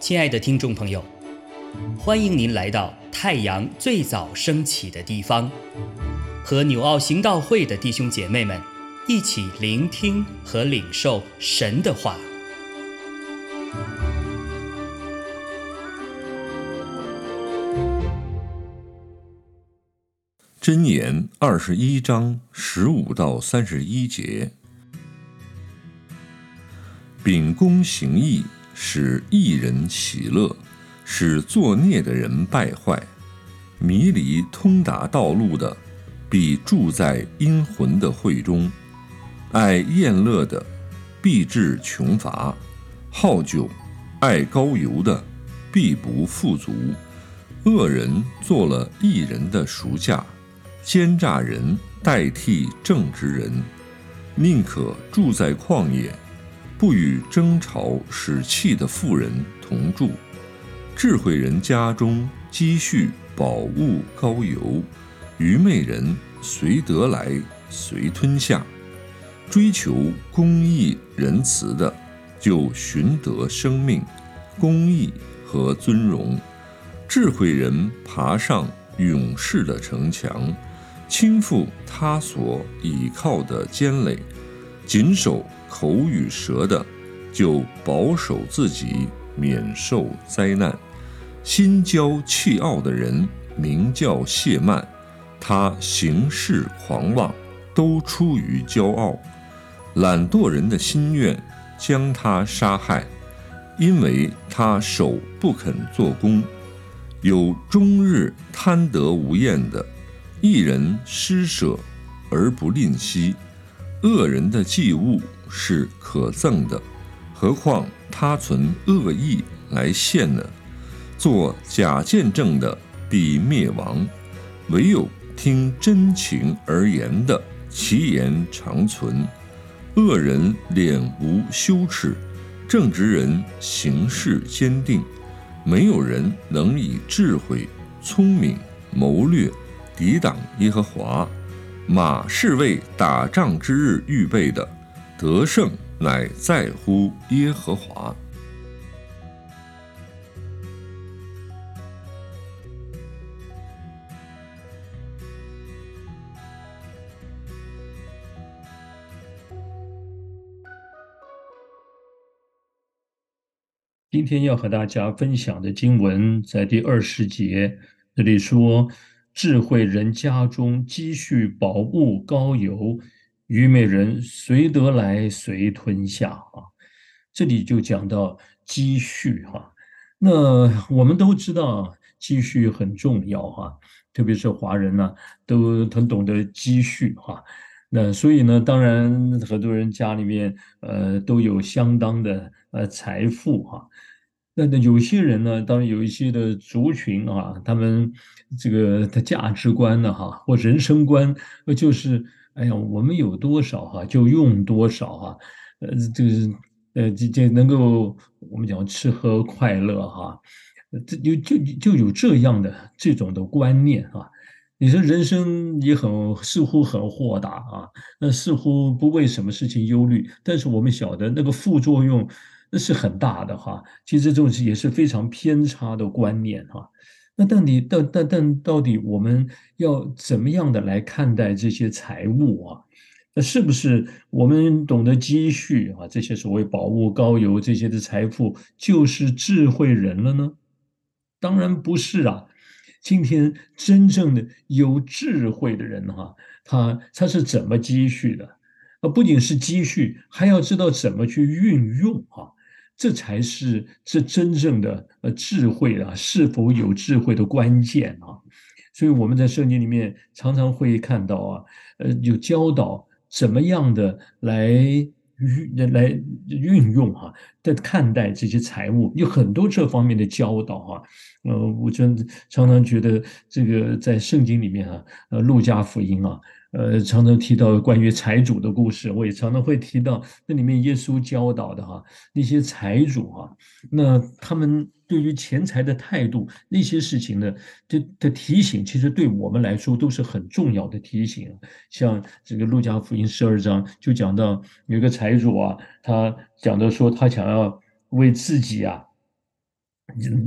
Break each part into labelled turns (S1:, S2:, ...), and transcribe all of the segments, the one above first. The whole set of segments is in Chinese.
S1: 亲爱的听众朋友，欢迎您来到太阳最早升起的地方，和纽奥行道会的弟兄姐妹们一起聆听和领受神的话。
S2: 箴言二十一章十五到三十一节：秉公行义。使一人喜乐，使作孽的人败坏。迷离通达道路的，必住在阴魂的会中；爱宴乐的，必致穷乏；好酒、爱高油的，必不富足。恶人做了一人的赎价，奸诈人代替正直人，宁可住在旷野。不与争吵使气的妇人同住，智慧人家中积蓄宝物高油，愚昧人随得来随吞下。追求公义仁慈的，就寻得生命、公义和尊荣。智慧人爬上勇士的城墙，倾覆他所倚靠的坚垒，谨守。口与舌的，就保守自己免受灾难；心骄气傲的人，名叫谢曼，他行事狂妄，都出于骄傲；懒惰人的心愿将他杀害，因为他手不肯做工。有终日贪得无厌的，一人施舍而不吝惜，恶人的祭物。是可憎的，何况他存恶意来献呢？做假见证的必灭亡，唯有听真情而言的，其言长存。恶人脸无羞耻，正直人行事坚定。没有人能以智慧、聪明、谋略抵挡耶和华。马是为打仗之日预备的。得胜乃在乎耶和华。
S3: 今天要和大家分享的经文在第二十节，这里说：“智慧人家中积蓄宝物高油。”虞美人随得来随吞下啊，这里就讲到积蓄哈。那我们都知道积蓄很重要哈，特别是华人呢都很懂得积蓄哈。那所以呢，当然很多人家里面呃都有相当的呃财富哈。那那有些人呢，当然有一些的族群啊，他们这个的价值观呢哈或人生观呃就是。哎呀，我们有多少哈就用多少哈，呃，这个呃，这这能够我们讲吃喝快乐哈，这就就就有这样的这种的观念啊。你说人生也很似乎很豁达啊，那似乎不为什么事情忧虑，但是我们晓得那个副作用那是很大的哈。其实这种也是非常偏差的观念哈。那到底，到但但到底，我们要怎么样的来看待这些财物啊？那是不是我们懂得积蓄啊？这些所谓宝物高邮这些的财富，就是智慧人了呢？当然不是啊！今天真正的有智慧的人哈，他他是怎么积蓄的？啊，不仅是积蓄，还要知道怎么去运用啊。这才是这真正的呃智慧啊，是否有智慧的关键啊！所以我们在圣经里面常常会看到啊，呃，有教导怎么样的来运来运用哈，在看待这些财物，有很多这方面的教导哈。呃，我真常常觉得这个在圣经里面啊，呃，路加福音啊，呃，常常提到关于财主的故事，我也常常会提到那里面耶稣教导的哈那些财主哈，那他们对于钱财的态度，那些事情呢，的的提醒，其实对我们来说都是很重要的提醒。像这个路加福音十二章就讲到有一个财主啊，他讲的说他想要为自己啊。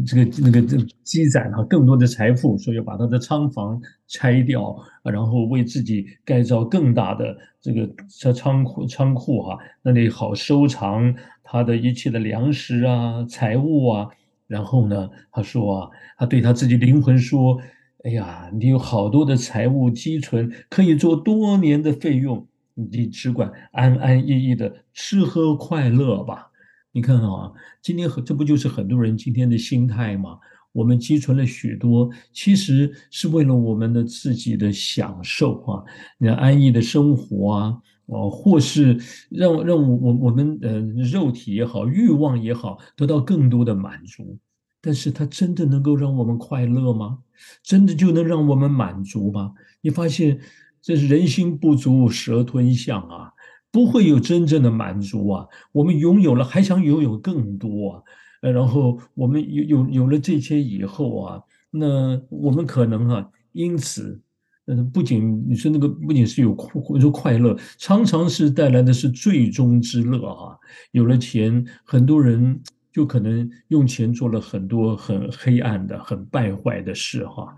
S3: 这个那个积攒了更多的财富，所以要把他的仓房拆掉，然后为自己盖造更大的这个仓仓库仓库哈，那里好收藏他的一切的粮食啊财物啊。然后呢，他说啊，他对他自己灵魂说：“哎呀，你有好多的财物积存，可以做多年的费用，你只管安安逸逸的吃喝快乐吧。”你看看啊，今天这不就是很多人今天的心态吗？我们积存了许多，其实是为了我们的自己的享受啊，那安逸的生活啊，哦，或是让让我我我们呃肉体也好，欲望也好，得到更多的满足。但是它真的能够让我们快乐吗？真的就能让我们满足吗？你发现这是人心不足蛇吞象啊。不会有真正的满足啊！我们拥有了，还想拥有更多啊！呃，然后我们有有有了这些以后啊，那我们可能啊，因此，嗯，不仅你说那个不仅是有或者说快乐，常常是带来的是最终之乐啊！有了钱，很多人就可能用钱做了很多很黑暗的、很败坏的事哈。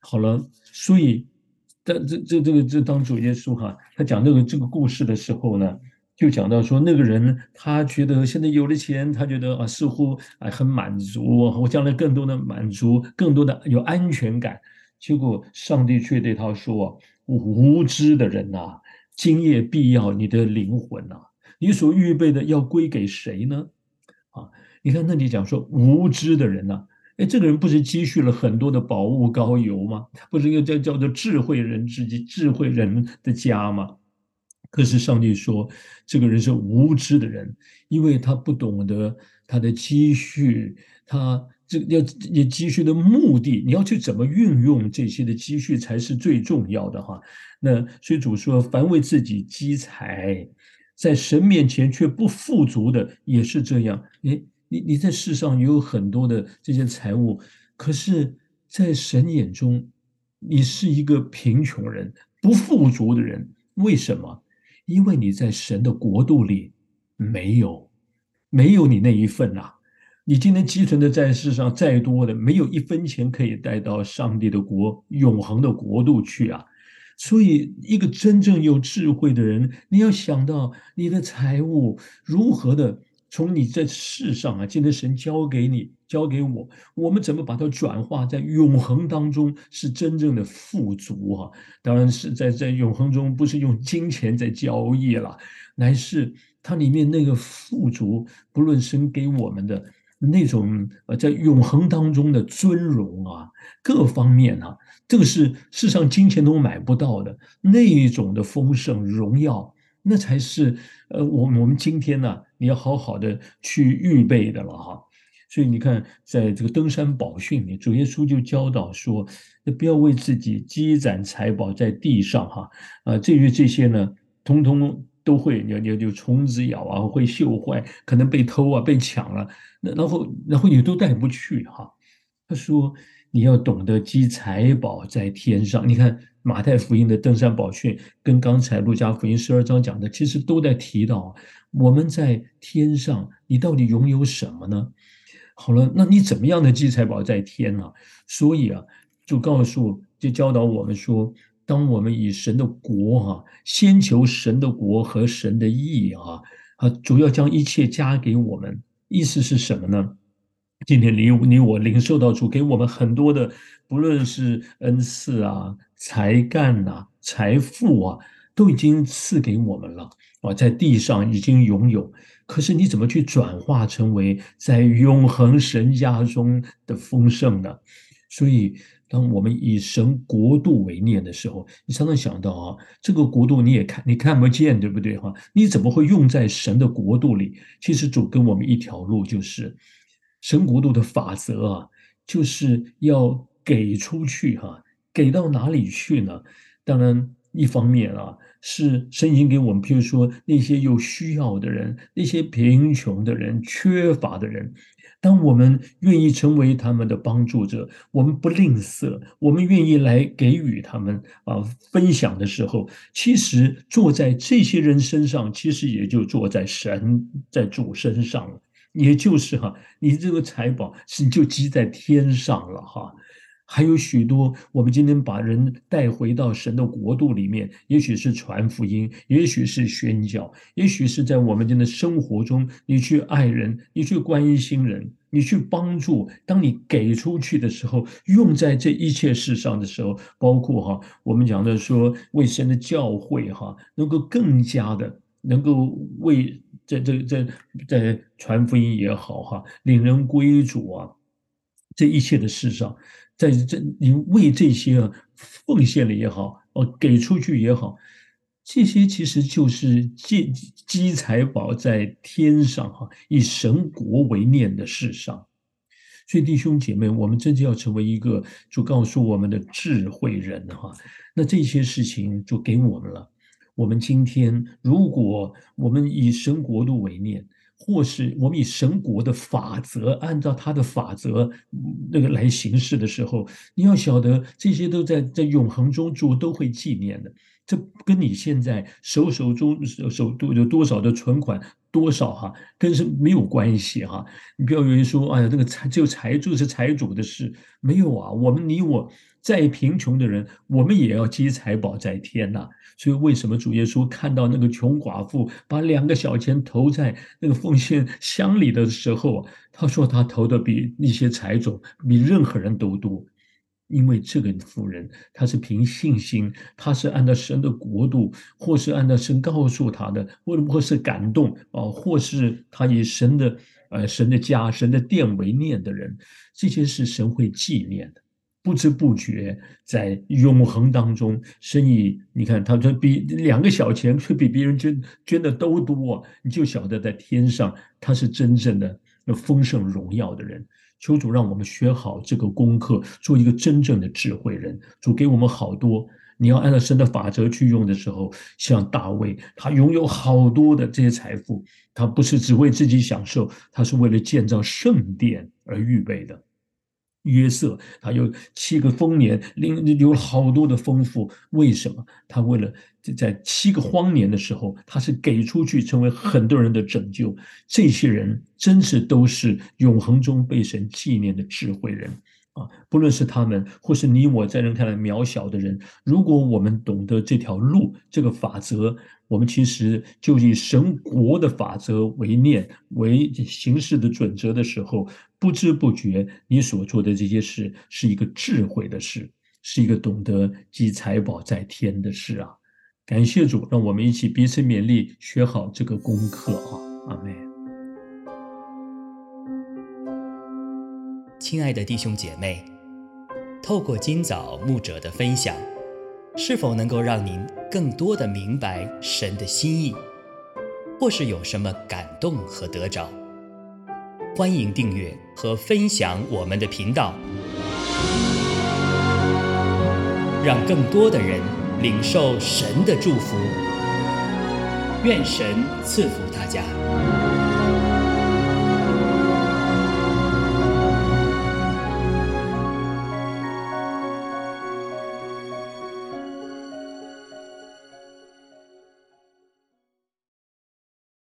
S3: 好了，所以。但这这这个这当主耶稣哈，他讲这个这个故事的时候呢，就讲到说那个人他觉得现在有了钱，他觉得啊似乎啊很满足，我将来更多的满足，更多的有安全感。结果上帝却对他说：“无知的人呐，今夜必要你的灵魂呐，你所预备的要归给谁呢？”啊，你看那里讲说无知的人呐。哎，这个人不是积蓄了很多的宝物高油吗？不是一个叫叫做智慧人之己、智慧人的家吗？可是上帝说，这个人是无知的人，因为他不懂得他的积蓄，他这要你积蓄的目的，你要去怎么运用这些的积蓄才是最重要的哈。那所以主说，凡为自己积财，在神面前却不富足的，也是这样。哎。你你在世上有很多的这些财物，可是，在神眼中，你是一个贫穷人、不富足的人。为什么？因为你在神的国度里没有，没有你那一份呐。你今天积存的在世上再多的，没有一分钱可以带到上帝的国、永恒的国度去啊。所以，一个真正有智慧的人，你要想到你的财物如何的。从你在世上啊，今天神交给你，交给我，我们怎么把它转化在永恒当中，是真正的富足啊？当然是在在永恒中，不是用金钱在交易了，乃是它里面那个富足，不论神给我们的那种呃，在永恒当中的尊荣啊，各方面啊，这个是世上金钱都买不到的那一种的丰盛荣耀。那才是，呃，我我们今天呢，你要好好的去预备的了哈。所以你看，在这个登山宝训里，主耶稣就教导说，不要为自己积攒财宝在地上哈。啊，至于这些呢，通通都会，你你就虫子咬啊，会锈坏，可能被偷啊，被抢了，那然后然后你都带不去哈。他说，你要懂得积财宝在天上。你看。马太福音的登山宝训跟刚才路加福音十二章讲的，其实都在提到我们在天上，你到底拥有什么呢？好了，那你怎么样的积财宝在天呢？所以啊，就告诉就教导我们说，当我们以神的国哈，先求神的国和神的义啊，啊，主要将一切加给我们，意思是什么呢？今天你你我领受到主给我们很多的，不论是恩赐啊。才干呐，财富啊，都已经赐给我们了啊，在地上已经拥有。可是你怎么去转化成为在永恒神家中的丰盛呢？所以，当我们以神国度为念的时候，你常常想到啊，这个国度你也看，你看不见，对不对哈？你怎么会用在神的国度里？其实主跟我们一条路，就是神国度的法则啊，就是要给出去哈。给到哪里去呢？当然，一方面啊，是圣经给我们，譬如说那些有需要的人，那些贫穷的人、缺乏的人。当我们愿意成为他们的帮助者，我们不吝啬，我们愿意来给予他们啊分享的时候，其实坐在这些人身上，其实也就坐在神在主身上了，也就是哈，你这个财宝是就积在天上了哈。还有许多，我们今天把人带回到神的国度里面，也许是传福音，也许是宣教，也许是在我们今天的生活中，你去爱人，你去关心人，你去帮助。当你给出去的时候，用在这一切事上的时候，包括哈，我们讲的说，为神的教会哈，能够更加的能够为在这在在传福音也好哈，领人归主啊，这一切的事上。在这，你为这些奉献了也好，哦，给出去也好，这些其实就是积积财宝在天上哈，以神国为念的事上。所以弟兄姐妹，我们真的要成为一个就告诉我们的智慧人哈。那这些事情就给我们了。我们今天，如果我们以神国度为念。或是我们以神国的法则，按照他的法则那个来行事的时候，你要晓得这些都在在永恒中主都会纪念的。这跟你现在手手中手手都有多少的存款多少哈，跟是没有关系哈。你不要以为说，哎呀，那个财只有财主是财主的事，没有啊。我们你我再贫穷的人，我们也要积财宝在天呐。所以，为什么主耶稣看到那个穷寡妇把两个小钱投在那个奉献箱里的时候，他说他投的比那些财主比任何人都多，因为这个妇人她是凭信心，她是按照神的国度，或是按照神告诉她的，或者或是感动啊，或是他以神的呃神的家、神的殿为念的人，这些是神会纪念的。不知不觉，在永恒当中，生意你看，他说比两个小钱却比别人捐捐的都多，你就晓得在天上他是真正的那丰盛荣耀的人。求主让我们学好这个功课，做一个真正的智慧人。主给我们好多，你要按照神的法则去用的时候，像大卫，他拥有好多的这些财富，他不是只为自己享受，他是为了建造圣殿而预备的。约瑟，他有七个丰年，领有好多的丰富。为什么？他为了在七个荒年的时候，他是给出去，成为很多人的拯救。这些人真是都是永恒中被神纪念的智慧人啊！不论是他们，或是你我，在人看来渺小的人，如果我们懂得这条路，这个法则。我们其实就以神国的法则为念为行事的准则的时候，不知不觉你所做的这些事是一个智慧的事，是一个懂得积财宝在天的事啊！感谢主，让我们一起彼此勉励，学好这个功课啊！阿妹，
S1: 亲爱的弟兄姐妹，透过今早牧者的分享。是否能够让您更多的明白神的心意，或是有什么感动和得着？欢迎订阅和分享我们的频道，让更多的人领受神的祝福。愿神赐福大家。